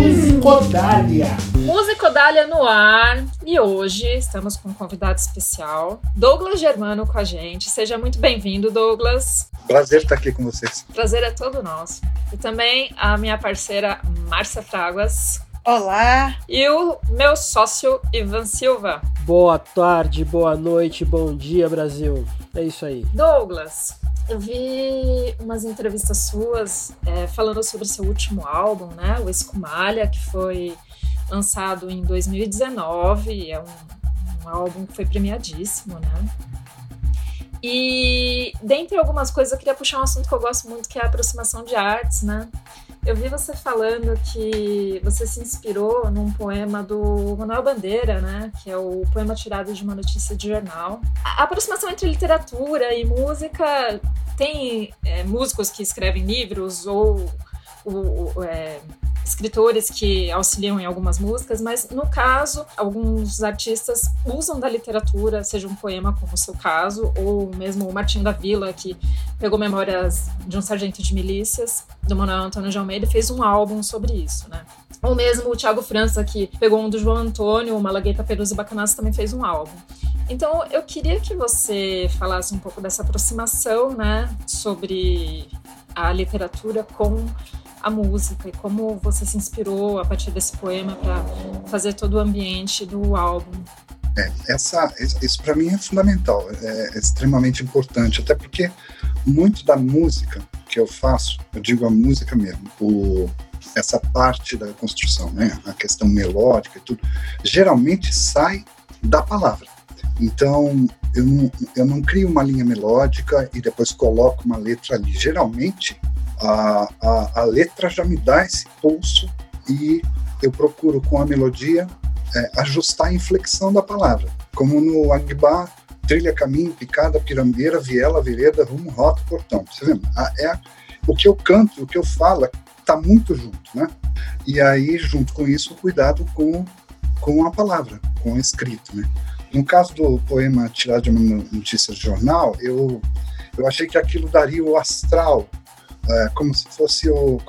Musicodália. Musicodália no ar. E hoje estamos com um convidado especial, Douglas Germano com a gente. Seja muito bem-vindo, Douglas. Prazer estar aqui com vocês. Prazer é todo nosso. E também a minha parceira Márcia Fraguas. Olá. E o meu sócio Ivan Silva. Boa tarde, boa noite, bom dia, Brasil. É isso aí. Douglas, eu vi umas entrevistas suas é, falando sobre seu último álbum, né? O Escumalha, que foi lançado em 2019. É um, um álbum que foi premiadíssimo, né? E dentre algumas coisas, eu queria puxar um assunto que eu gosto muito, que é a aproximação de artes, né? Eu vi você falando que você se inspirou num poema do Manuel Bandeira, né? Que é o poema tirado de uma notícia de jornal. A aproximação entre literatura e música tem é, músicos que escrevem livros ou, ou é, escritores que auxiliam em algumas músicas, mas no caso, alguns artistas usam da literatura, seja um poema, como o seu caso, ou mesmo o Martinho da Vila, que pegou memórias de um sargento de milícias, do Manuel Antônio de Almeida, e fez um álbum sobre isso, né? Ou mesmo o Thiago França, que pegou um do João Antônio, o Malagueta Peruso e Bacanaço, também fez um álbum. Então, eu queria que você falasse um pouco dessa aproximação, né, sobre a literatura com a música e como você se inspirou a partir desse poema para fazer todo o ambiente do álbum. É, essa, isso para mim é fundamental, é, é extremamente importante, até porque muito da música que eu faço, eu digo a música mesmo, o, essa parte da construção, né, a questão melódica e tudo, geralmente sai da palavra. Então, eu não, eu não crio uma linha melódica e depois coloco uma letra ali. Geralmente, a, a, a letra já me dá esse pulso e eu procuro com a melodia é, ajustar a inflexão da palavra. Como no Agbá, trilha, caminho, picada, pirambeira, viela, vereda, rumo, rota, portão. Você vê? É, o que eu canto, o que eu falo, está muito junto, né? E aí, junto com isso, cuidado com, com a palavra, com o escrito, né? No caso do poema tirado de uma notícia de jornal, eu, eu achei que aquilo daria o astral é, como se fosse o.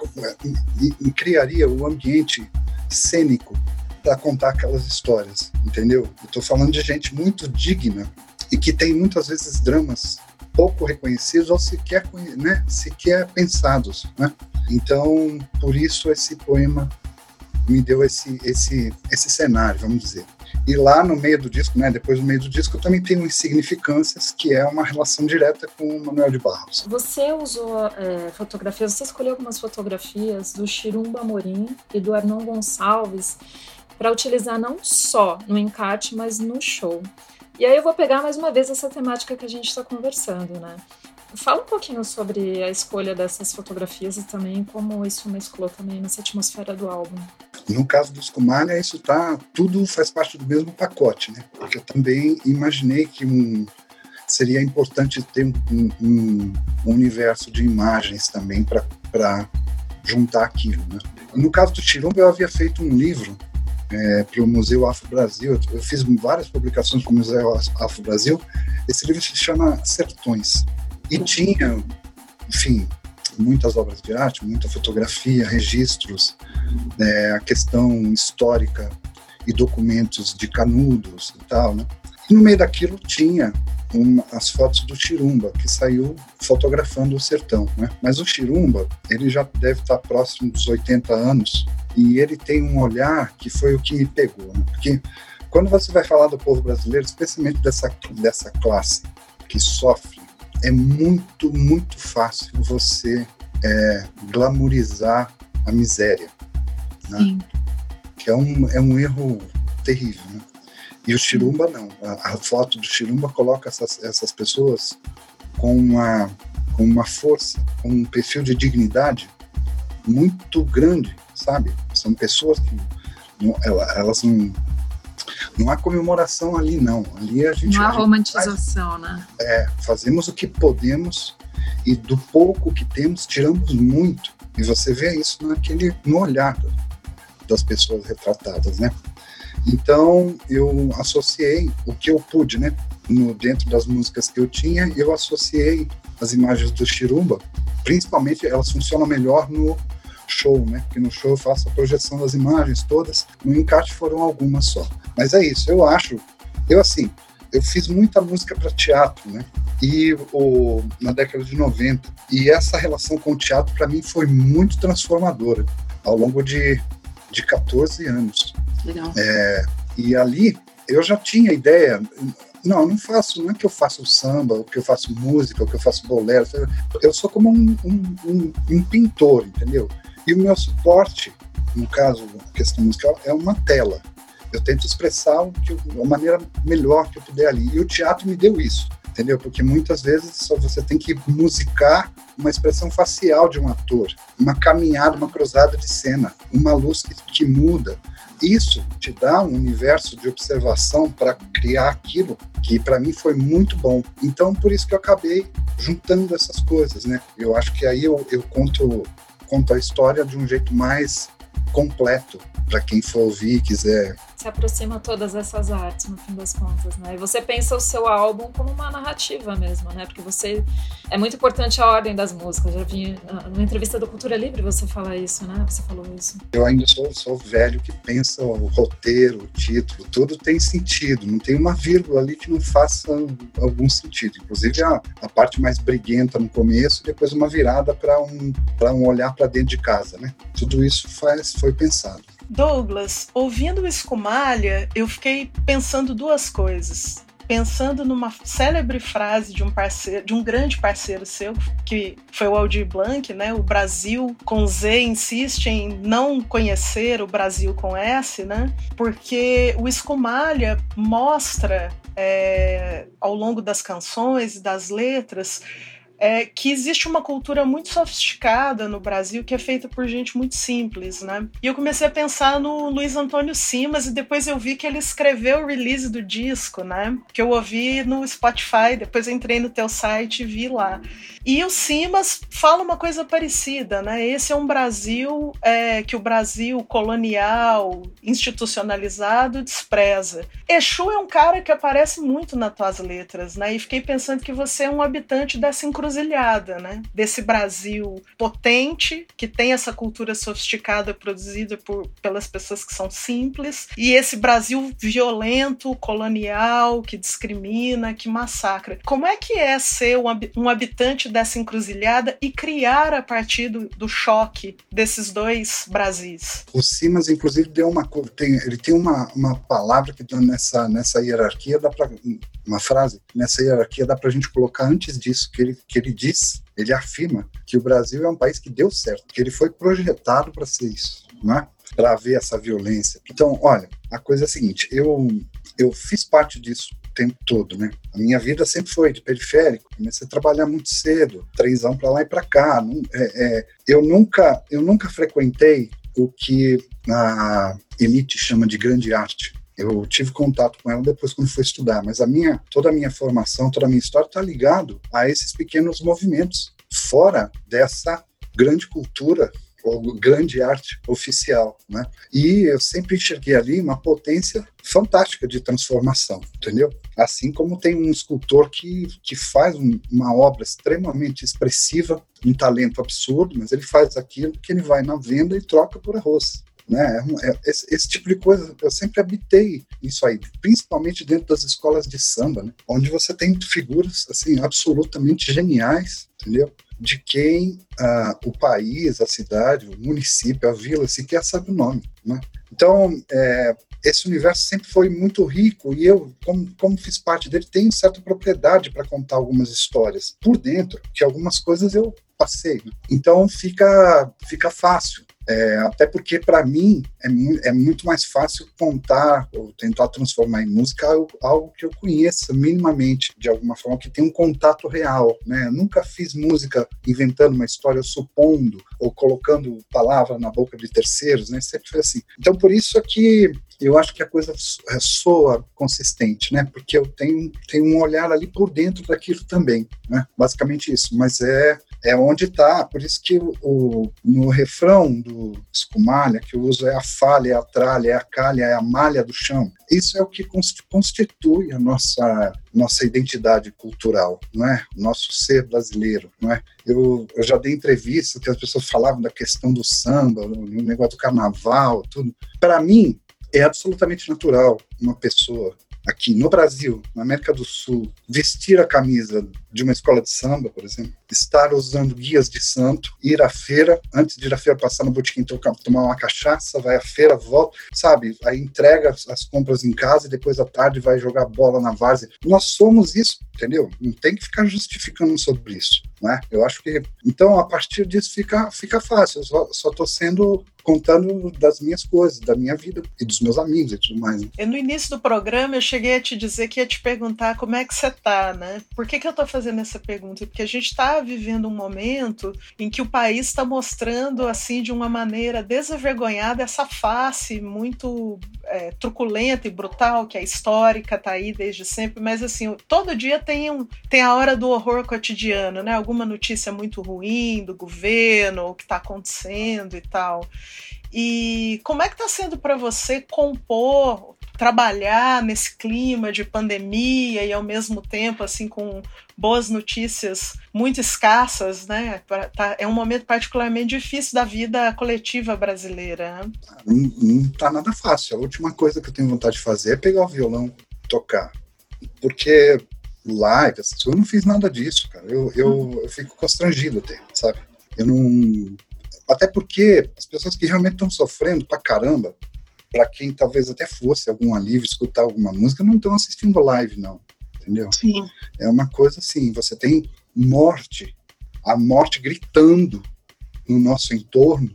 E, e criaria o ambiente cênico para contar aquelas histórias, entendeu? Eu estou falando de gente muito digna e que tem muitas vezes dramas pouco reconhecidos ou sequer, né, sequer pensados, né? Então, por isso esse poema me deu esse, esse, esse cenário, vamos dizer. E lá no meio do disco, né, depois do meio do disco, também tem o Insignificâncias, que é uma relação direta com o Manuel de Barros. Você usou é, fotografias, você escolheu algumas fotografias do Chirumba Amorim e do Arnon Gonçalves para utilizar não só no encarte, mas no show. E aí eu vou pegar mais uma vez essa temática que a gente está conversando, né? Fala um pouquinho sobre a escolha dessas fotografias e também como isso mesclou também nessa atmosfera do álbum. No caso do Escumalha, isso tá tudo faz parte do mesmo pacote, né? Porque eu também imaginei que um, seria importante ter um, um, um universo de imagens também para juntar aquilo, né? No caso do Tirumba, eu havia feito um livro é, para o Museu Afro Brasil. Eu fiz várias publicações com o Museu Afro Brasil. Esse livro se chama Sertões. E tinha, enfim, muitas obras de arte, muita fotografia, registros, é, a questão histórica e documentos de canudos e tal, né? E no meio daquilo tinha as fotos do Chirumba, que saiu fotografando o sertão, né? Mas o Chirumba, ele já deve estar próximo dos 80 anos e ele tem um olhar que foi o que me pegou, né? Porque quando você vai falar do povo brasileiro, especialmente dessa, dessa classe que sofre é muito, muito fácil você é, glamorizar a miséria. Né? Sim. Que é um, é um erro terrível. Né? E o Chirumba não. A, a, foto do Chirumba coloca essas, essas pessoas com uma, com uma força, com um perfil de dignidade muito grande, sabe? São pessoas que não, elas não não há comemoração ali, não. Ali a gente. Não há romantização, faz, né? É, fazemos o que podemos e do pouco que temos, tiramos muito. E você vê isso naquele, no olhar das pessoas retratadas, né? Então, eu associei o que eu pude, né? No, dentro das músicas que eu tinha, eu associei as imagens do Chirumba principalmente elas funcionam melhor no show, né? Porque no show eu faço a projeção das imagens todas, no encarte foram algumas só. Mas é isso, eu acho, eu assim, eu fiz muita música para teatro, né? E o, na década de 90. E essa relação com o teatro, para mim, foi muito transformadora ao longo de, de 14 anos. Legal. É, e ali eu já tinha ideia. Não, eu não faço, não é que eu faço samba, ou que eu faço música, ou que eu faço bolero. Eu sou como um, um, um, um pintor, entendeu? E o meu suporte, no caso, questão musical, é uma tela. Eu tento expressar o a maneira melhor que eu puder ali. E o teatro me deu isso, entendeu? Porque muitas vezes só você tem que musicar uma expressão facial de um ator, uma caminhada, uma cruzada de cena, uma luz que, que muda. Isso te dá um universo de observação para criar aquilo que para mim foi muito bom. Então, por isso que eu acabei juntando essas coisas, né? Eu acho que aí eu, eu conto conta a história de um jeito mais completo para quem for ouvir e quiser. Se aproxima todas essas artes, no fim das contas, né? E você pensa o seu álbum como uma narrativa mesmo, né? Porque você. É muito importante a ordem das músicas. Já vi na entrevista do Cultura Livre você falar isso, né? Você falou isso. Eu ainda sou, sou velho que pensa o roteiro, o título, tudo tem sentido. Não tem uma vírgula ali que não faça algum sentido. Inclusive a, a parte mais briguenta no começo depois uma virada para um, um olhar para dentro de casa, né? Tudo isso faz, foi pensado. Douglas, ouvindo o Escumalha, eu fiquei pensando duas coisas. Pensando numa célebre frase de um parceiro, de um grande parceiro seu, que foi o Aldir Blanc, né? O Brasil com Z insiste em não conhecer o Brasil com S, né? Porque o Escumalha mostra é, ao longo das canções, das letras, é que existe uma cultura muito sofisticada no Brasil que é feita por gente muito simples, né? E eu comecei a pensar no Luiz Antônio Simas e depois eu vi que ele escreveu o release do disco, né? Que eu ouvi no Spotify, depois entrei no teu site e vi lá. E o Simas fala uma coisa parecida, né? Esse é um Brasil é, que o Brasil colonial, institucionalizado, despreza. Exu é um cara que aparece muito nas tuas letras, né? E fiquei pensando que você é um habitante dessa encruzilhada encruzilhada, né? Desse Brasil potente, que tem essa cultura sofisticada produzida por, pelas pessoas que são simples, e esse Brasil violento, colonial, que discrimina, que massacra. Como é que é ser um habitante dessa encruzilhada e criar a partir do, do choque desses dois Brasis? O Simas, inclusive, deu uma tem, ele tem uma, uma palavra que nessa, nessa hierarquia dá para uma frase nessa hierarquia dá para a gente colocar antes disso que ele que ele diz, ele afirma que o Brasil é um país que deu certo, que ele foi projetado para ser isso, né? Para ver essa violência. Então, olha, a coisa é a seguinte: eu eu fiz parte disso o tempo todo, né? A minha vida sempre foi de periférico. Comecei a trabalhar muito cedo, anos para lá e para cá. Não, é, é, eu nunca eu nunca frequentei o que a elite chama de grande arte. Eu tive contato com ela depois quando fui estudar, mas a minha, toda a minha formação, toda a minha história está ligado a esses pequenos movimentos, fora dessa grande cultura ou grande arte oficial, né? E eu sempre enxerguei ali uma potência fantástica de transformação, entendeu? Assim como tem um escultor que, que faz um, uma obra extremamente expressiva, um talento absurdo, mas ele faz aquilo que ele vai na venda e troca por arroz. Né? É, é, esse, esse, tipo de coisa, eu sempre habitei isso aí, principalmente dentro das escolas de samba, né? onde você tem figuras assim absolutamente geniais, entendeu? De quem ah, o país, a cidade, o município, a vila sequer sabe o nome. Né? Então, é, esse universo sempre foi muito rico e eu, como, como fiz parte dele, tenho certa propriedade para contar algumas histórias por dentro, que algumas coisas eu passei. Né? Então fica, fica fácil. É, até porque, para mim, é, é, muito mais fácil contar ou tentar transformar em música algo, algo, que eu conheça minimamente, de alguma forma, que tenha um contato real. Né? Eu nunca fiz música inventando uma história, supondo ou colocando palavra na boca de terceiros, né? sempre foi assim. Então, por isso é que eu acho que a coisa é, soa consistente, né? porque eu tenho, tenho um olhar ali por dentro daquilo também. Né? Basicamente isso. Mas é é onde está. Por isso que o, o, no refrão do escumalha, que eu uso é a falha, é a tralha, é a calha, é a malha do chão. Isso é o que constitui a nossa nossa identidade cultural, não é? Nosso ser brasileiro, não é? Eu, eu já dei entrevista que as pessoas falavam da questão do samba, o negócio do carnaval, tudo. Para mim, é absolutamente natural uma pessoa aqui no Brasil, na América do Sul, vestir a camisa de uma escola de samba, por exemplo, estar usando guias de santo, ir à feira, antes de ir à feira passar no botequim tomar uma cachaça, vai à feira, volta, sabe? Aí entrega as compras em casa e depois à tarde vai jogar bola na várzea. Nós somos isso, entendeu? Não tem que ficar justificando sobre isso, né? Eu acho que então a partir disso fica fica fácil. Eu só estou sendo contando das minhas coisas, da minha vida e dos meus amigos e tudo mais. Né? No início do programa eu cheguei a te dizer que ia te perguntar como é que você tá, né? Por que, que eu tô fazendo essa pergunta? Porque a gente está vivendo um momento em que o país está mostrando, assim, de uma maneira desavergonhada, essa face muito é, truculenta e brutal, que é histórica, tá aí desde sempre, mas assim, todo dia tem, um, tem a hora do horror cotidiano, né? Alguma notícia muito ruim do governo, o que está acontecendo e tal. E como é que está sendo para você compor, trabalhar nesse clima de pandemia e ao mesmo tempo assim com boas notícias muito escassas, né? Tá, é um momento particularmente difícil da vida coletiva brasileira. Né? Não, não tá nada fácil. A última coisa que eu tenho vontade de fazer é pegar o violão, tocar, porque live, eu não fiz nada disso, cara. Eu, eu, hum. eu fico constrangido até, sabe? Eu não até porque as pessoas que realmente estão sofrendo pra caramba, para quem talvez até fosse algum alívio escutar alguma música, não estão assistindo live, não. Entendeu? Sim. É uma coisa assim, você tem morte, a morte gritando no nosso entorno,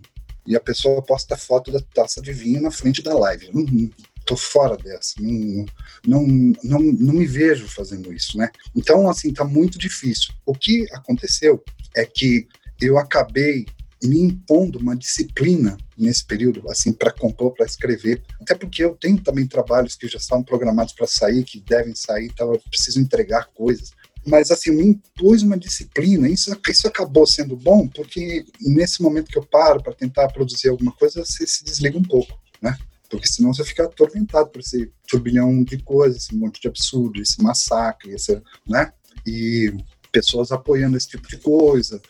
e a pessoa posta foto da taça de vinho na frente da live. Não, tô fora dessa, não, não, não, não me vejo fazendo isso, né? Então, assim, tá muito difícil. O que aconteceu é que eu acabei me impondo uma disciplina nesse período, assim, para compor, para escrever. Até porque eu tenho também trabalhos que já estão programados para sair, que devem sair, então eu preciso entregar coisas. Mas, assim, me impus uma disciplina. Isso, isso acabou sendo bom, porque nesse momento que eu paro para tentar produzir alguma coisa, você se desliga um pouco, né? Porque senão você fica atormentado por esse turbilhão de coisas, esse monte de absurdo, esse massacre, esse, né? E pessoas apoiando esse tipo de coisa,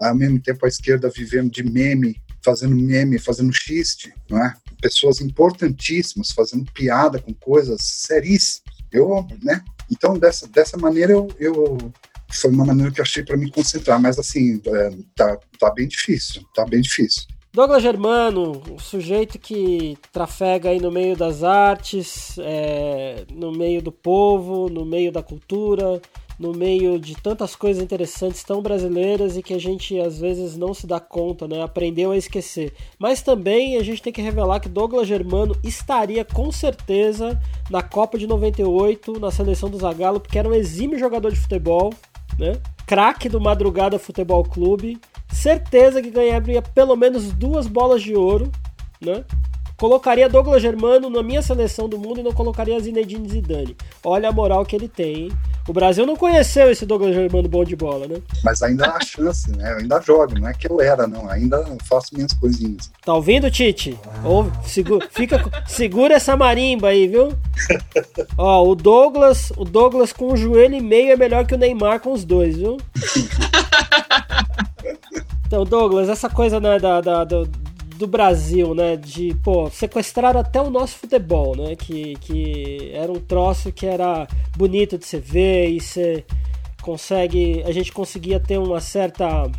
ao mesmo tempo a esquerda vivendo de meme, fazendo meme, fazendo xiste, não é? Pessoas importantíssimas fazendo piada com coisas seríssimas. Eu, né? Então dessa dessa maneira eu, eu foi uma maneira que eu achei para me concentrar, mas assim, é, tá, tá bem difícil, tá bem difícil. Douglas Germano, um sujeito que trafega aí no meio das artes, é, no meio do povo, no meio da cultura, no meio de tantas coisas interessantes tão brasileiras e que a gente às vezes não se dá conta, né? Aprendeu a esquecer. Mas também a gente tem que revelar que Douglas Germano estaria com certeza na Copa de 98, na seleção do Zagallo, porque era um exímio jogador de futebol, né? Craque do Madrugada Futebol Clube. Certeza que ganharia pelo menos duas bolas de ouro, né? Colocaria Douglas Germano na minha seleção do mundo e não colocaria Zinedine Zidane. Olha a moral que ele tem, hein? O Brasil não conheceu esse Douglas Germano bom de bola, né? Mas ainda há chance, né? Eu ainda jogo, não é que eu era, não. Ainda faço minhas coisinhas. Tá ouvindo, Tite? Ouve, segura, fica, segura essa marimba aí, viu? Ó, o Douglas, o Douglas com o joelho e meio é melhor que o Neymar com os dois, viu? Então, Douglas, essa coisa né, da, da, da do Brasil, né? De, pô, sequestrar até o nosso futebol, né? Que, que era um troço que era bonito de se ver e você consegue. A gente conseguia ter uma certa.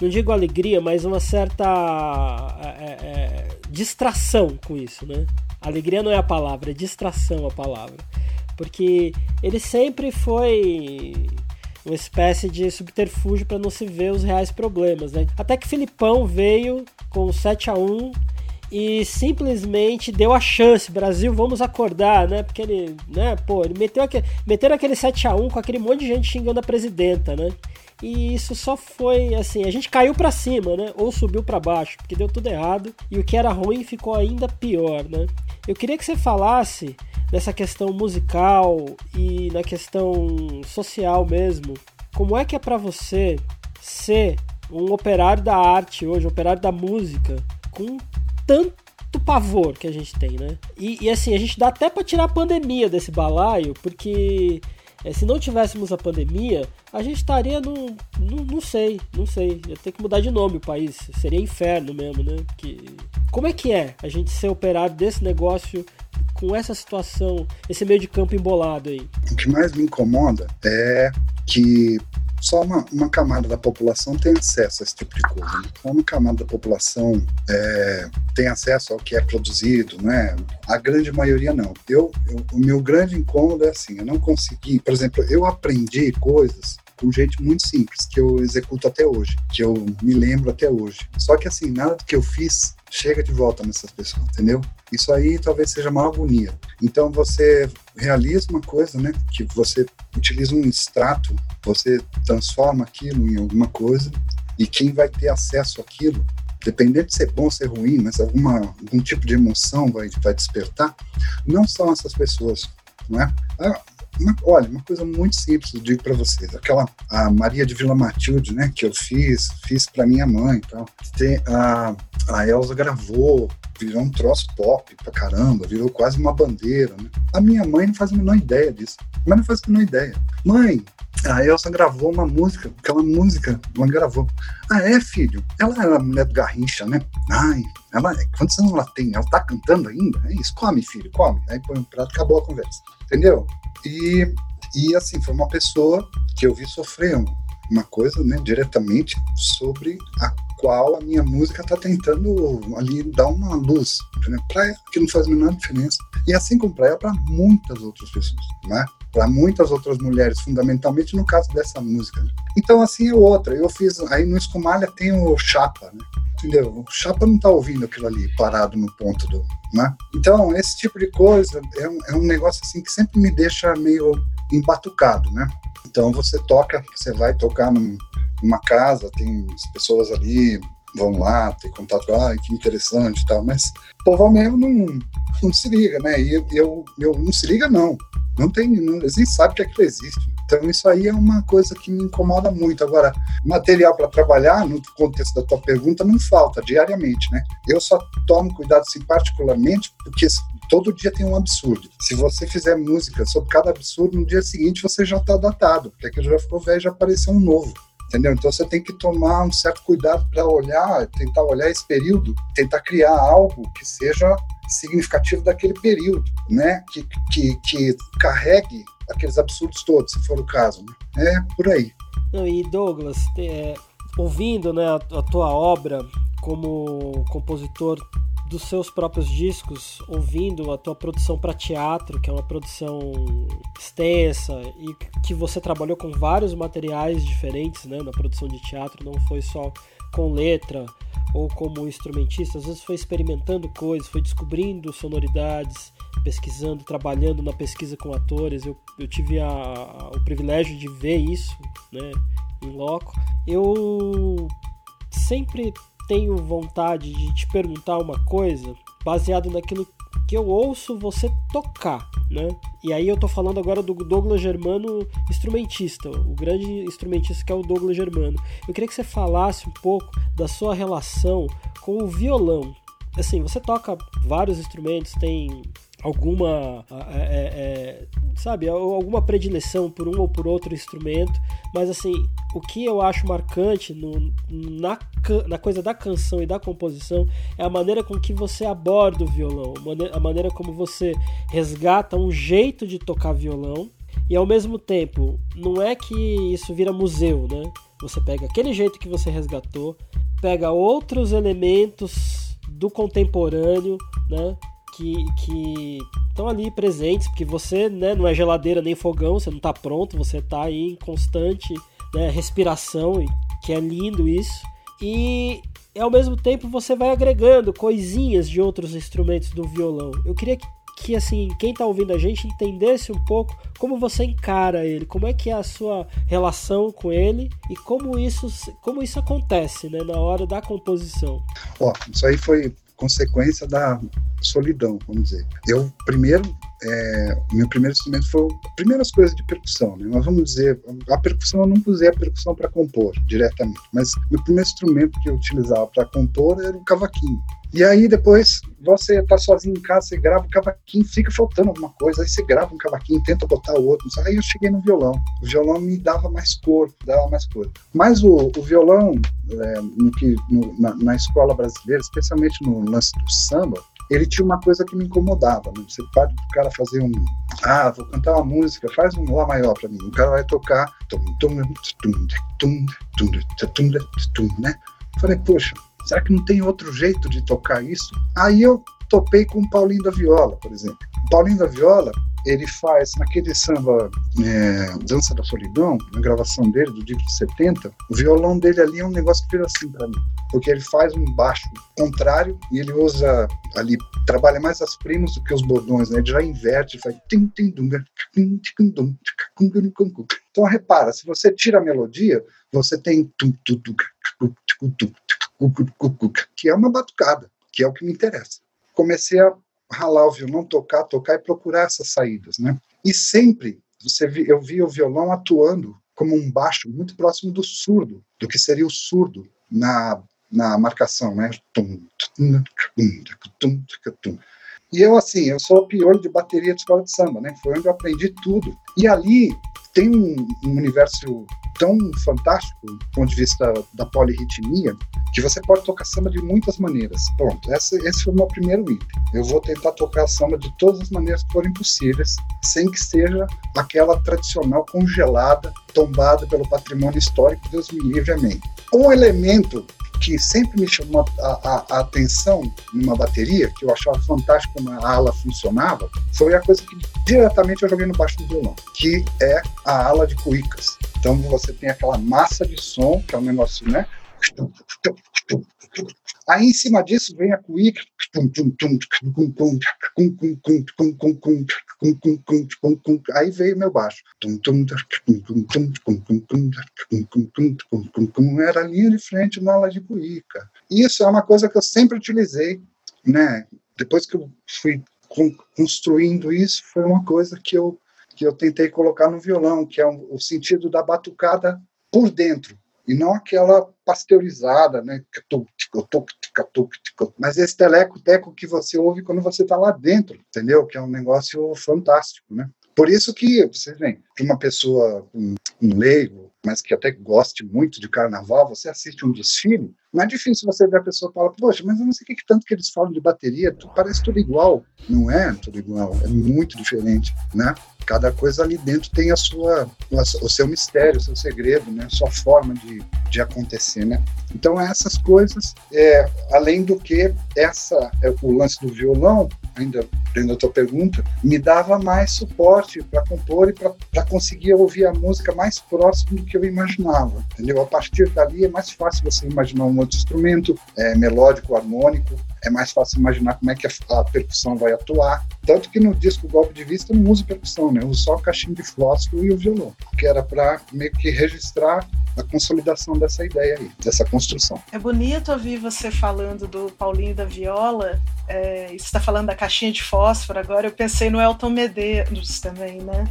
Não digo alegria, mas uma certa é, é, é distração com isso, né? Alegria não é a palavra, é distração a palavra. Porque ele sempre foi uma espécie de subterfúgio para não se ver os reais problemas, né? Até que Filipão veio com 7 a 1 e simplesmente deu a chance, Brasil, vamos acordar, né? Porque ele, né, pô, ele meteu aquele, meteram aquele 7 a 1 com aquele monte de gente xingando a presidenta, né? E isso só foi assim, a gente caiu para cima, né? Ou subiu para baixo, porque deu tudo errado e o que era ruim ficou ainda pior, né? Eu queria que você falasse nessa questão musical e na questão social mesmo. Como é que é para você ser um operário da arte hoje, um operário da música, com tanto pavor que a gente tem, né? E, e assim, a gente dá até para tirar a pandemia desse balaio, porque é, se não tivéssemos a pandemia, a gente estaria num. Não, sei, não sei. Ia ter que mudar de nome o país. Seria inferno mesmo, né? Que, como é que é a gente ser operário desse negócio com essa situação, esse meio de campo embolado aí? O que mais me incomoda é que só uma, uma, camada da população tem acesso a esse tipo de coisa. Né? Uma camada da população é, tem acesso ao que é produzido, né? A grande maioria não. Eu, eu, o meu grande incômodo é assim, eu não consegui, por exemplo, eu aprendi coisas de um jeito muito simples, que eu executo até hoje, que eu me lembro até hoje. Só que assim, nada do que eu fiz chega de volta nessas pessoas, entendeu? Isso aí talvez seja uma agonia. Então você realiza uma coisa, né? Que você utiliza um extrato, você transforma aquilo em alguma coisa e quem vai ter acesso àquilo, dependendo de ser bom ou ser ruim, mas alguma, algum tipo de emoção vai, vai despertar, não são essas pessoas, não é? Uma, olha, uma coisa muito simples, eu digo para vocês. Aquela a Maria de Vila Matilde, né, que eu fiz, fiz para minha mãe e tal. Tem, a, a Elsa gravou, virou um troço pop pra caramba, virou quase uma bandeira, né? A minha mãe não faz a menor ideia disso. Mas não faz a menor ideia. Mãe, a Elsa gravou uma música, aquela música, ela gravou. Ah, é, filho? Ela era mulher do Garrincha, né? Ai, ela, quantos anos ela tem? Ela tá cantando ainda? É isso, come, filho, come. Aí põe um prato, acabou a conversa. Entendeu? E, e assim, foi uma pessoa que eu vi sofrer uma coisa, né, diretamente sobre a qual a minha música está tentando ali dar uma luz, para ela, que não faz a menor diferença. E assim como para ela, para muitas outras pessoas, né? Para muitas outras mulheres, fundamentalmente no caso dessa música. Então, assim é outra. Eu fiz. Aí no Escumalha tem o Chapa, né? entendeu? O Chapa não tá ouvindo aquilo ali parado no ponto do. Né? Então, esse tipo de coisa é um, é um negócio assim que sempre me deixa meio embatucado, né? Então você toca, você vai tocar num, numa casa, tem as pessoas ali, vão lá, tem contato, ah, que interessante e tal, mas o povo mesmo não, não se liga, né? E eu, eu, eu não se liga, não. Não tem, não, sabem que aquilo existe. Então, isso aí é uma coisa que me incomoda muito. Agora, material para trabalhar, no contexto da tua pergunta, não falta diariamente, né? Eu só tomo cuidado, assim, particularmente, porque todo dia tem um absurdo. Se você fizer música sobre cada absurdo, no dia seguinte você já está datado, porque aquilo já ficou velho, já apareceu um novo entendeu? Então você tem que tomar um certo cuidado para olhar, tentar olhar esse período, tentar criar algo que seja significativo daquele período, né? Que, que, que carregue aqueles absurdos todos, se for o caso. Né? É por aí. Não, e Douglas, é, ouvindo né, a, a tua obra como compositor dos seus próprios discos, ouvindo a tua produção para teatro, que é uma produção extensa e que você trabalhou com vários materiais diferentes, né, na produção de teatro, não foi só com letra ou como instrumentista, às vezes foi experimentando coisas, foi descobrindo sonoridades, pesquisando, trabalhando na pesquisa com atores. Eu, eu tive a, a, o privilégio de ver isso, né, em loco. Eu sempre tenho vontade de te perguntar uma coisa baseado naquilo que eu ouço você tocar, né? E aí eu tô falando agora do Douglas Germano, instrumentista, o grande instrumentista que é o Douglas Germano. Eu queria que você falasse um pouco da sua relação com o violão. Assim, você toca vários instrumentos, tem alguma é, é, é, sabe alguma predileção por um ou por outro instrumento mas assim o que eu acho marcante no, na, na coisa da canção e da composição é a maneira com que você aborda o violão a maneira como você resgata um jeito de tocar violão e ao mesmo tempo não é que isso vira museu né? Você pega aquele jeito que você resgatou pega outros elementos do contemporâneo né que estão ali presentes, porque você né, não é geladeira nem fogão, você não está pronto, você está aí em constante né, respiração, que é lindo isso. E ao mesmo tempo você vai agregando coisinhas de outros instrumentos do violão. Eu queria que, que assim, quem está ouvindo a gente entendesse um pouco como você encara ele, como é que é a sua relação com ele e como isso, como isso acontece né, na hora da composição. Ó, isso aí foi consequência da solidão, vamos dizer. Eu, primeiro, é, meu primeiro instrumento foi primeiras coisas de percussão, né? Mas vamos dizer, a percussão eu nunca usei a percussão para compor diretamente, mas meu primeiro instrumento que eu utilizava para compor era o cavaquinho. E aí depois você tá sozinho em casa, você grava um cavaquinho, fica faltando alguma coisa, aí você grava um cavaquinho, tenta botar o outro. Aí eu cheguei no violão. O violão me dava mais corpo, dava mais coisa. Mas o, o violão, é, no que, no, na, na, escola brasileira, especialmente no lance do samba, ele tinha uma coisa que me incomodava. Né? Você pode o cara fazer um. Ah, vou cantar uma música, faz um Lá maior para mim. O cara vai tocar. Né? Falei, poxa, Será que não tem outro jeito de tocar isso? Aí eu topei com o Paulinho da Viola, por exemplo. O Paulinho da Viola, ele faz naquele samba é, Dança da Solidão, na gravação dele, do disco de 70, o violão dele ali é um negócio que vira assim para mim. Porque ele faz um baixo contrário e ele usa ali, trabalha mais as primas do que os bordões, né? Ele já inverte, faz. Então repara, se você tira a melodia, você tem que é uma batucada, que é o que me interessa. Comecei a ralar o violão, tocar, tocar e procurar essas saídas, né? E sempre você eu via o violão atuando como um baixo muito próximo do surdo, do que seria o surdo na, na marcação, né? E eu, assim, eu sou o pior de bateria de escola de samba, né? Foi onde eu aprendi tudo. E ali tem um, um universo tão fantástico do ponto de vista da polirritmia que você pode tocar samba de muitas maneiras. Pronto, esse, esse foi o meu primeiro item. Eu vou tentar tocar samba de todas as maneiras que forem possíveis, sem que seja aquela tradicional congelada, tombada pelo patrimônio histórico, Deus me livre, amém. Um elemento que sempre me chamou a, a, a, atenção numa bateria, que eu achava fantástico como a ala funcionava, foi a coisa que diretamente eu joguei no baixo do violão, que é a ala de cuicas. Então você tem aquela massa de som, que é um negócio, né? Aí em cima disso vem a cuíca. Aí veio meu baixo. Era a linha de frente na aula de cuíca. Isso é uma coisa que eu sempre utilizei, né? Depois que eu fui construindo isso, foi uma coisa que eu que eu tentei colocar no violão, que é o sentido da batucada por dentro e não aquela pasteurizada, né? Mas esse teleco-teco que você ouve quando você está lá dentro, entendeu? Que é um negócio fantástico, né? Por isso que, você vem, de uma pessoa, um, um leigo, mas que até goste muito de carnaval, você assiste um desfile, não é difícil você ver a pessoa falar, poxa, mas eu não sei o que tanto que eles falam de bateria, parece tudo igual. Não é tudo igual, é muito diferente, né? Cada coisa ali dentro tem a sua, o seu mistério, o seu segredo, né? Sua forma de, de acontecer, né? Então essas coisas, é, além do que essa é, o lance do violão, ainda tendo a tua pergunta, me dava mais suporte para compor e para conseguir ouvir a música mais próximo do que eu imaginava, entendeu? A partir dali é mais fácil você imaginar um outro instrumento é, melódico, harmônico, é mais fácil imaginar como é que a, a, percussão vai atuar. Tanto que no disco Golpe de Vista eu não uso percussão, né? Eu uso só o caixinho de fósforo e o violão, que era para meio que registrar a consolidação dessa ideia aí, dessa construção. É bonito ouvir você falando do Paulinho da Viola, é, você está falando da caixinha de fósforo agora, eu pensei no Elton Medeiros também, né?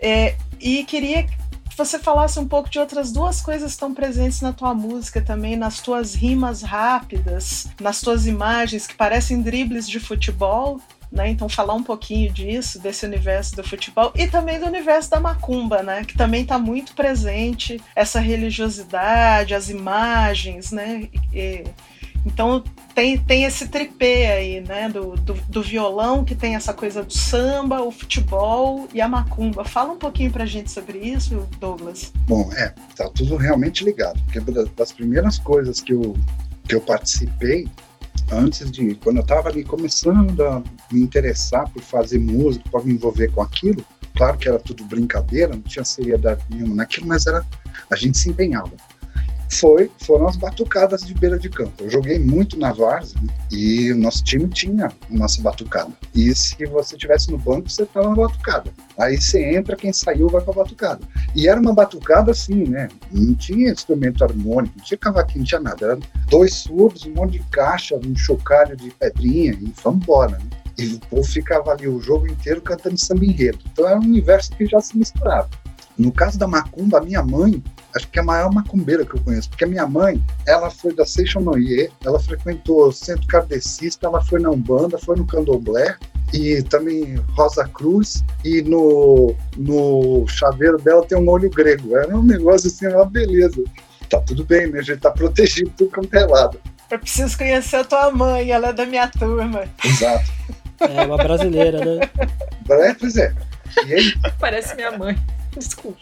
É, e queria que você falasse um pouco de outras duas coisas que estão presentes na tua música também, nas tuas rimas rápidas, nas tuas imagens que parecem dribles de futebol, né? Então falar um pouquinho disso, desse universo do futebol e também do universo da macumba, né? Que também está muito presente essa religiosidade, as imagens, né? E, então tem, tem esse tripé aí, né? Do, do, do, violão, que tem essa coisa do samba, o futebol e a macumba. Fala um pouquinho pra gente sobre isso, Douglas. Bom, é, tá tudo realmente ligado. Porque das primeiras coisas que eu, que eu participei, antes de. Quando eu estava ali começando a me interessar por fazer música, por me envolver com aquilo, claro que era tudo brincadeira, não tinha seriedade nenhuma naquilo, mas era a gente se empenhava foi, foram as batucadas de beira de campo. Eu joguei muito na Várzea né? e o nosso time tinha a nossa batucada. E se você tivesse no banco, você estava na batucada. Aí você entra, quem saiu vai para batucada. E era uma batucada assim, né? Não tinha instrumento harmônico, não tinha cavaquinho, não tinha nada. Era dois surdos, um monte de caixa, um chocalho de pedrinha e vamos embora. Né? E o povo ficava ali o jogo inteiro cantando samba enredo. Então era um universo que já se misturava. No caso da macumba, a minha mãe, acho que é a maior macumbeira que eu conheço, porque a minha mãe, ela foi da Seixonoye, ela frequentou o centro kardecista, ela foi na Umbanda, foi no Candomblé, e também Rosa Cruz, e no, no chaveiro dela tem um olho grego. Era um negócio assim, uma beleza. Tá tudo bem, né? A gente tá protegido tudo quanto é lado. Eu preciso conhecer a tua mãe, ela é da minha turma. Exato. É uma brasileira, né? É, pois é. E aí? Parece minha mãe. Desculpa.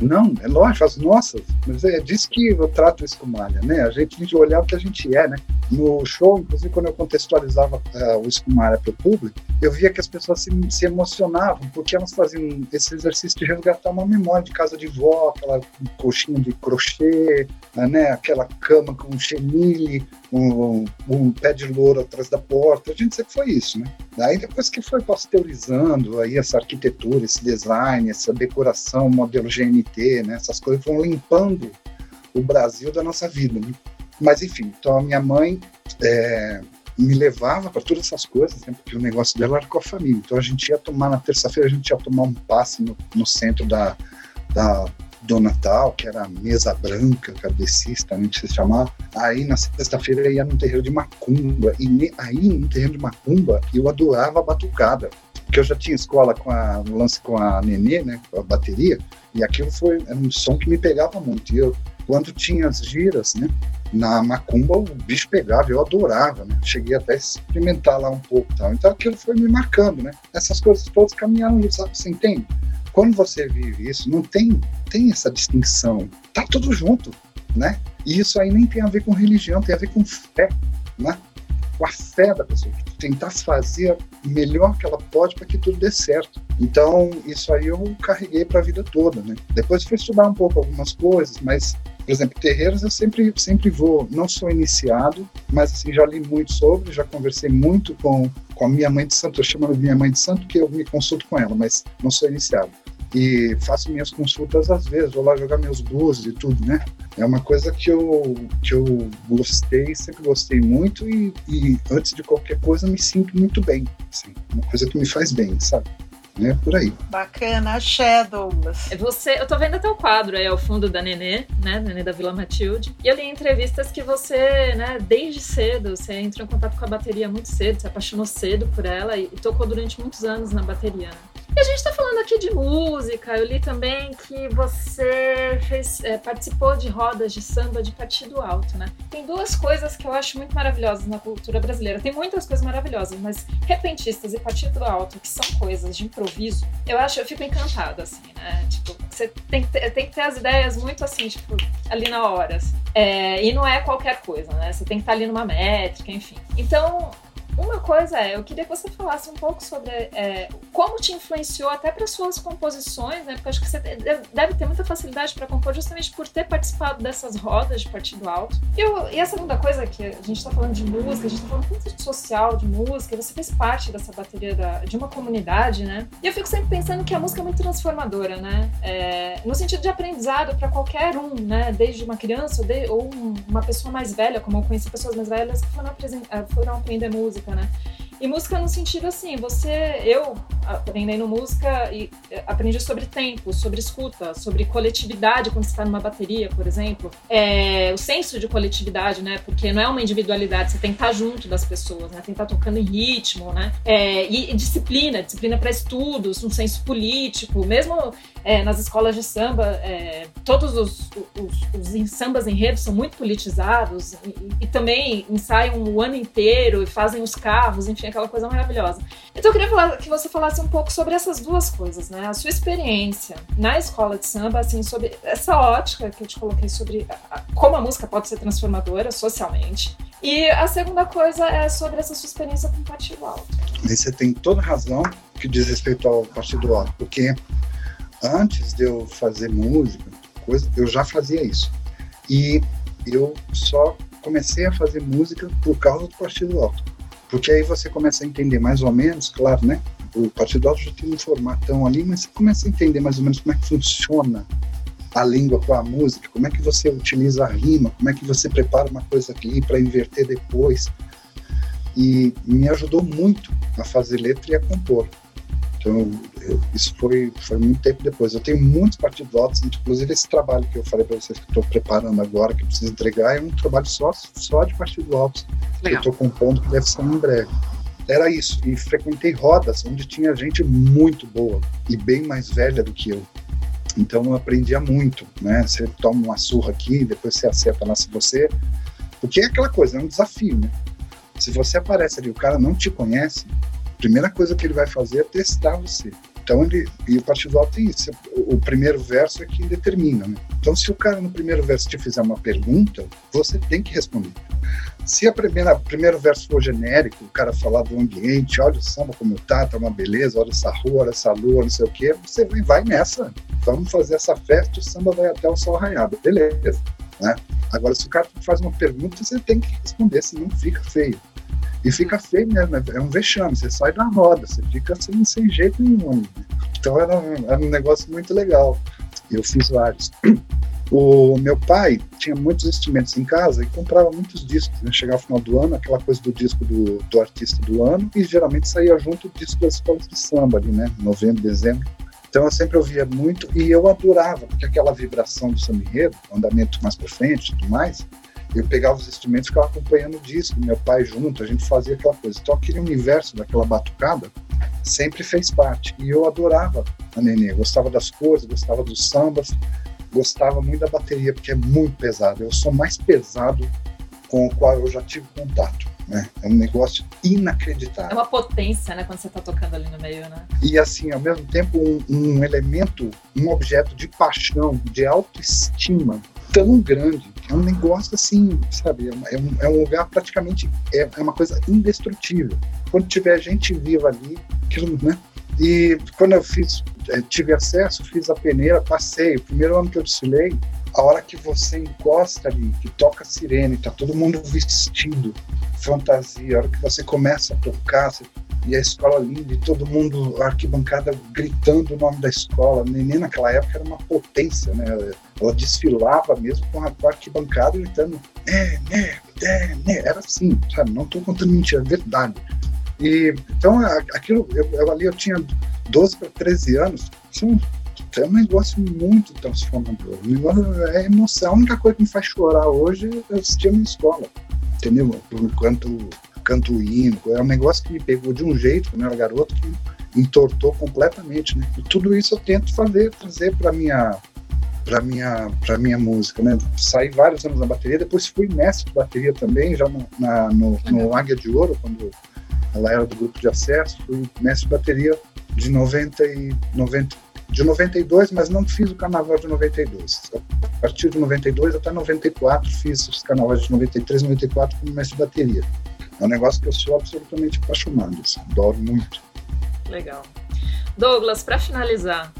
Não, é lógico, as nossas. Mas é disso que eu trato isso com malha, né? A gente tem que olhar o que a gente é, né? No show, inclusive, quando eu contextualizava uh, o Escumalha para o público, eu via que as pessoas se, se, emocionavam, porque elas faziam esse exercício de resgatar uma memória de casa de vó, aquela coxinha de crochê, né? aquela cama com chenille, um, um, pé de louro atrás da porta. A gente sempre foi isso, né? Daí depois que foi pasteurizando aí essa arquitetura, esse design, essa decoração, modelo GNT, né? Essas coisas vão limpando o Brasil da nossa vida, né? Mas enfim, então a minha mãe é, me levava para todas essas coisas, né, porque o negócio dela era com a família. Então a gente ia tomar, na terça-feira, a gente ia tomar um passe no, no centro da, da do Natal, que era mesa branca, cabecista, a gente se chamava. Aí na sexta-feira ia no terreiro de Macumba. E aí no terreiro de Macumba eu adorava a batucada. Porque eu já tinha escola com a, lance com a Nenê, né, com a bateria, e aquilo foi era um som que me pegava muito. E eu, quando tinha as giras, né, na macumba o bicho pegava, eu adorava, né? Cheguei até a experimentar lá um pouco, tal. Então aquilo foi me marcando, né? Essas coisas todas caminharam, sabe? Você entende? Quando você vive isso, não tem tem essa distinção. Tá tudo junto, né? E isso aí nem tem a ver com religião, tem a ver com fé, né? Com a fé da pessoa, tentar fazer melhor que ela pode para que tudo dê certo. Então, isso aí eu carreguei para a vida toda, né? Depois fui estudar um pouco algumas coisas, mas por exemplo, terreiros eu sempre, sempre vou, não sou iniciado, mas assim, já li muito sobre, já conversei muito com, com a minha mãe de santo, eu chamo minha mãe de santo porque eu me consulto com ela, mas não sou iniciado. E faço minhas consultas às vezes, vou lá jogar meus blues e tudo, né? É uma coisa que eu, que eu gostei, sempre gostei muito e, e antes de qualquer coisa me sinto muito bem, assim, uma coisa que me faz bem, sabe? né? Por aí. Bacana, axé, Douglas. É você, eu tô vendo até o quadro aí ao fundo da Nenê, né? Nenê da Vila Matilde. E eu li em entrevistas que você, né, desde cedo, você entrou em contato com a bateria muito cedo, se apaixonou cedo por ela e, e tocou durante muitos anos na bateria. Né? E a gente está falando aqui de música. Eu li também que você fez, é, participou de rodas de samba de partido alto, né? Tem duas coisas que eu acho muito maravilhosas na cultura brasileira. Tem muitas coisas maravilhosas, mas repentistas e partido alto, que são coisas de improviso, eu acho, eu fico encantada, assim, né? Tipo, você tem que ter, tem que ter as ideias muito assim, tipo, ali na hora. Assim. É, e não é qualquer coisa, né? Você tem que estar ali numa métrica, enfim. Então, uma coisa é, eu queria que você falasse um pouco sobre é, como te influenciou até para suas composições, né? Porque acho que você deve ter muita facilidade para compor justamente por ter participado dessas rodas de partido alto. E, eu, e a segunda coisa que a gente está falando de música, a gente está falando muito de social, de música, você fez parte dessa bateria da, de uma comunidade, né? E eu fico sempre pensando que a música é muito transformadora, né? É, no sentido de aprendizado para qualquer um, né? Desde uma criança ou, de, ou uma pessoa mais velha, como eu conheci pessoas mais velhas que foram, foram aprender música música, né? E música no sentido assim, você, eu aprendendo música e eh, aprendi sobre tempo, sobre escuta, sobre coletividade quando está numa bateria, por exemplo. É, o senso de coletividade, né? Porque não é uma individualidade, você tem que estar junto das pessoas, né? Tem que estar tocando em ritmo, né? É, e, e, disciplina, disciplina para estudos, um senso político, mesmo é, nas escolas de samba, é, todos os, os, os sambas enredos são muito politizados e, e, também ensaiam o ano inteiro e fazem os carros, enfim, aquela coisa maravilhosa. Então eu queria falar, que você falasse um pouco sobre essas duas coisas, né? A sua experiência na escola de samba, assim, sobre essa ótica que eu te coloquei sobre a, como a música pode ser transformadora socialmente. E a segunda coisa é sobre essa sua experiência com o Partido Alto. Você tem toda razão que diz respeito ao Partido Alto, porque antes de eu fazer música, coisa, eu já fazia isso. E eu só comecei a fazer música por causa do Partido Alto. Porque aí você começa a entender mais ou menos, claro, né? O Partido Alto já tem um formatão ali, mas você começa a entender mais ou menos como é que funciona a língua com a música, como é que você utiliza a rima, como é que você prepara uma coisa aqui para inverter depois. E me ajudou muito a fazer letra e a compor. Então, eu, isso foi, foi muito tempo depois. Eu tenho muitos partidos altos, inclusive esse trabalho que eu falei para vocês que estou preparando agora, que eu preciso entregar, é um trabalho só, só de partidos altos que eu estou compondo, que deve ser em breve. Era isso, e frequentei rodas onde tinha gente muito boa e bem mais velha do que eu. Então eu aprendia muito, né? Você toma uma surra aqui, depois você acerta lá se você. Porque é aquela coisa, é um desafio, né? Se você aparece ali, o cara não te conhece, primeira coisa que ele vai fazer é testar você. Então ele e o partido alto tem isso. O primeiro verso é que determina, né? Então se o cara no primeiro verso te fizer uma pergunta, você tem que responder. Se a primeira primeiro verso for genérico, o cara falar do ambiente, olha o samba como tá, tá uma beleza, olha essa rua, olha essa lua, não sei o quê, você vai, vai nessa. Vamos fazer essa festa, o samba vai até o sol raiado, beleza, né? Agora se o cara faz uma pergunta, você tem que responder, senão fica feio. E fica feio mesmo, é um vexame, você sai da roda, você fica sem, sem jeito nenhum. Né? Então era um, era um negócio muito legal. Eu fiz vários. O meu pai tinha muitos instrumentos em casa e comprava muitos discos. Né? Chegava no final do ano, aquela coisa do disco do, do artista do ano, e geralmente saía junto o disco das escolas de samba ali, né? Novembro, dezembro. Então eu sempre ouvia muito e eu adorava, porque aquela vibração do samba enredo, andamento mais para frente e tudo mais, eu pegava os instrumentos ficava acompanhando o disco, meu pai junto, a gente fazia aquela coisa. Então aquele universo daquela batucada sempre fez parte. E eu adorava a Nenê, gostava das cores, gostava dos sambas, gostava muito da bateria, porque é muito pesado. Eu sou mais pesado com o qual eu já tive contato. Né? É um negócio inacreditável. É uma potência, né, quando você está tocando ali no meio, né? E assim, ao mesmo tempo, um, um elemento, um objeto de paixão, de autoestima tão grande. É um negócio assim, sabe? É, um, é um lugar praticamente. É, é, uma coisa indestrutível. Quando tiver gente viva ali, aquilo, né? E quando eu fiz, é, tive acesso, fiz a peneira, passei. O primeiro ano que eu desfilei, a hora que você encosta ali, que toca a sirene, tá todo mundo vestido, fantasia, a hora que você começa a tocar, você e a escola linda, e todo mundo, a arquibancada gritando o nome da escola. A neném naquela época era uma potência, né? Ela desfilava mesmo com a, arquibancada gritando, né, né, né, né. Era assim, sabe? Não estou contando mentira, é verdade. E, então, aquilo, eu, eu, ali eu tinha 12 para 13 anos, assim, é um negócio muito transformador. É emoção. A única coisa que me faz chorar hoje é assistir a minha escola, entendeu? Enquanto canto o hino, é um negócio que me pegou de um jeito, quando eu era garoto, que entortou completamente, né? E tudo isso eu tento fazer, trazer para minha para minha para minha música, né? Saí vários anos na bateria, depois fui mestre de bateria também, já no, na, no, no Águia de Ouro, quando ela era do grupo de acesso, fui mestre de bateria de 90 e 90 de 92, mas não fiz o carnaval de 92. A partir de 92 até 94 fiz os carnavais de 93, 94 como mestre de bateria. É um negócio que eu sou absolutamente apaixonado, assim, adoro muito. Legal. Douglas, para finalizar,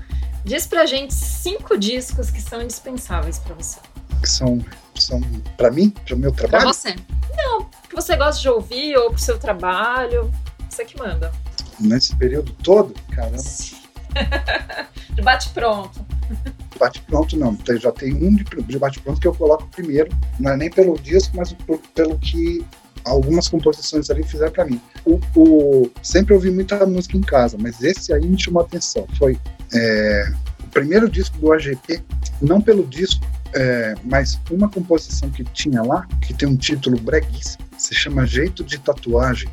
diz pra gente cinco discos que são indispensáveis para você. Que são, são para mim, para o meu trabalho? Para você. Não, que você gosta de ouvir ou pro seu trabalho, você que manda. Nesse período todo, caramba. de bate pronto. Bate pronto não, já tem um de bate pronto que eu coloco primeiro, não é nem pelo disco, mas pelo que algumas composições ali fizeram para mim. O, o, sempre ouvi muita música em casa, mas esse aí me chamou a atenção. Foi é, o primeiro disco do AGP, não pelo disco, é, mas uma composição que tinha lá, que tem um título breguíssimo, se chama Jeito de Tatuagem,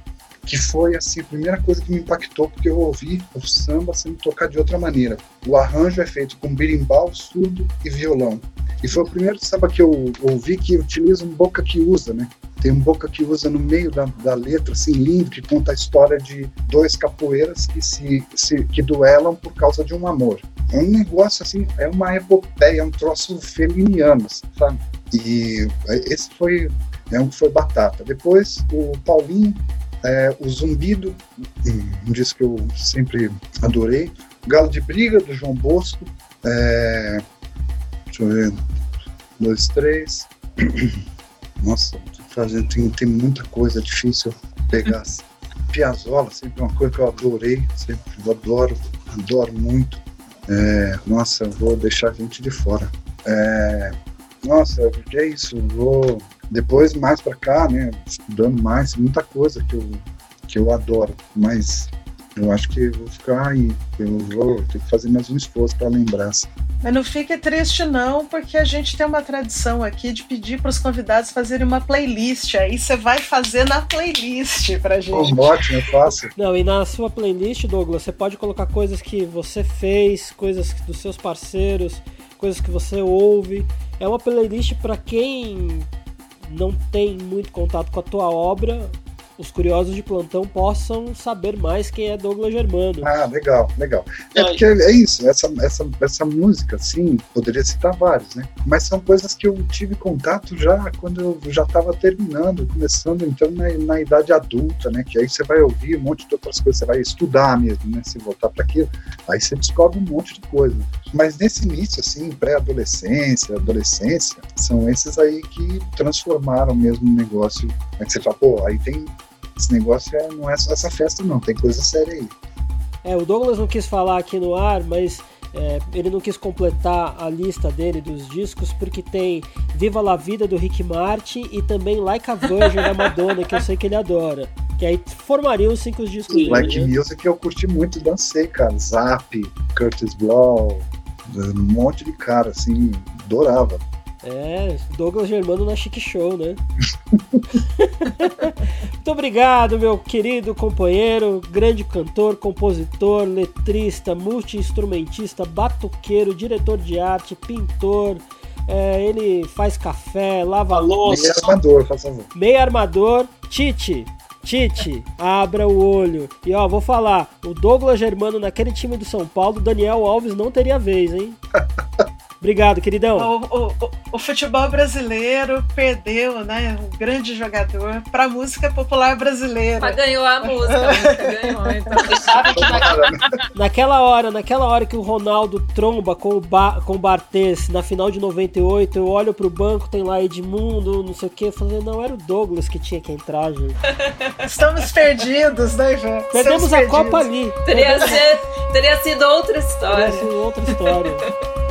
que foi assim a primeira coisa que me impactou, porque eu ouvi o samba sendo tocado de outra maneira. O arranjo é feito com berimbau, surdo e violão. E foi o primeiro samba que eu ouvi que utiliza um boca que usa, né? Tem um boca que usa no meio da, da letra, assim, lindo, que conta a história de dois capoeiras que se, se que duelam por causa de um amor. É um negócio assim, é uma epopeia, é um troço feliniano, sabe? E esse foi, é um foi batata. Depois o Paulinho, é, o Zumbido, um disco que eu sempre adorei. Galo de Briga, do João Bosco. É, deixa eu ver. Dois, três. Nossa, fazendo, tem, tem muita coisa difícil pegar. Piazzolla, sempre uma coisa que eu adorei, sempre eu adoro, adoro muito. É, nossa, vou deixar a gente de fora. É, nossa, que é isso? Vou depois mais para cá, né, estudando mais, muita coisa que eu que eu adoro, mas eu acho que eu vou ficar aí. Eu vou ter que fazer mais um esforço para lembrar. Assim. Mas não fique triste, não, porque a gente tem uma tradição aqui de pedir para os convidados fazerem uma playlist. Aí você vai fazer na playlist pra gente. Oh, ótimo, é fácil. Não, e na sua playlist, Douglas, você pode colocar coisas que você fez, coisas dos seus parceiros, coisas que você ouve. É uma playlist para quem não tem muito contato com a tua obra, os curiosos de plantão possam saber mais quem é Douglas Germano. Ah, legal, legal. É porque é isso, essa, essa, essa música, sim, poderia citar vários, né? Mas são coisas que eu tive contato já quando eu já estava terminando, começando então na, na idade adulta, né? Que aí você vai ouvir um monte de outras coisas, você vai estudar mesmo, né? Se voltar para aquilo, aí você descobre um monte de coisa. Mas nesse início, assim, pré-adolescência, adolescência, são esses aí que transformaram mesmo o negócio. É que você fala, pô, aí tem esse negócio é, não é só essa festa, não, tem coisa séria aí. É, o Douglas não quis falar aqui no ar, mas é, ele não quis completar a lista dele dos discos porque tem Viva la Vida do Rick Martin e também Like a Virgin da Madonna, que eu sei que ele adora. Que aí formariam os cinco discos dele. Like né? Music eu curti muito, dancei, cara. Zap, Curtis Blow, um monte de cara, assim, adorava. É, Douglas Germano na Chique Show, né? Muito obrigado, meu querido companheiro, grande cantor, compositor, letrista, multi-instrumentista, batuqueiro, diretor de arte, pintor. É, ele faz café, lava louça. Meio armador, por favor. Meio armador. Tite, Tite, abra o olho. E ó, vou falar, o Douglas Germano naquele time do São Paulo, Daniel Alves não teria vez, hein? Obrigado, queridão. O, o, o, futebol brasileiro perdeu, né? Um grande jogador para a música popular brasileira. Mas ganhou a música, a música ganhou. Então. naquela hora, naquela hora que o Ronaldo tromba com o, ba, com o Bartes na final de 98, eu olho pro banco, tem lá Edmundo, não sei o que, falando, não, era o Douglas que tinha que entrar, gente. Estamos perdidos, né, Ivan? Perdemos a Copa ali. Teria, Perdemos... Ser, teria sido outra história. Teria sido outra história.